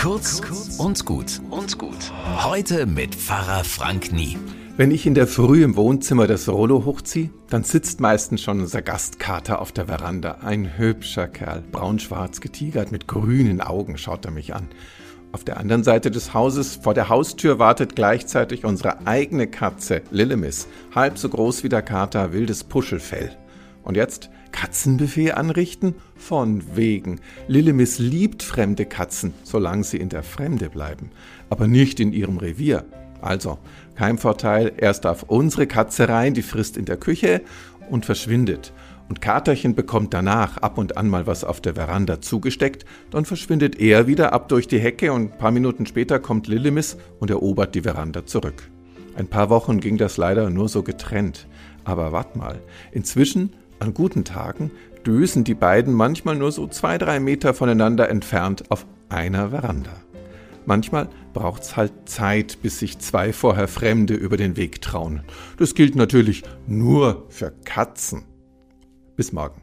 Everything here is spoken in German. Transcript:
Kurz und gut und gut. Heute mit Pfarrer Frank Nie. Wenn ich in der Früh im Wohnzimmer das Rollo hochziehe, dann sitzt meistens schon unser Gastkater auf der Veranda. Ein hübscher Kerl, braunschwarz getigert, mit grünen Augen schaut er mich an. Auf der anderen Seite des Hauses, vor der Haustür, wartet gleichzeitig unsere eigene Katze, Lillemis, halb so groß wie der Kater, wildes Puschelfell. Und jetzt Katzenbuffet anrichten? Von wegen. Lillemis liebt fremde Katzen, solange sie in der Fremde bleiben, aber nicht in ihrem Revier. Also, kein Vorteil, erst darf unsere Katze rein, die frisst in der Küche und verschwindet. Und Katerchen bekommt danach ab und an mal was auf der Veranda zugesteckt, dann verschwindet er wieder ab durch die Hecke und ein paar Minuten später kommt Lillemis und erobert die Veranda zurück. Ein paar Wochen ging das leider nur so getrennt. Aber wart mal, inzwischen an guten Tagen dösen die beiden manchmal nur so zwei, drei Meter voneinander entfernt auf einer Veranda. Manchmal braucht's halt Zeit, bis sich zwei vorher Fremde über den Weg trauen. Das gilt natürlich nur für Katzen. Bis morgen.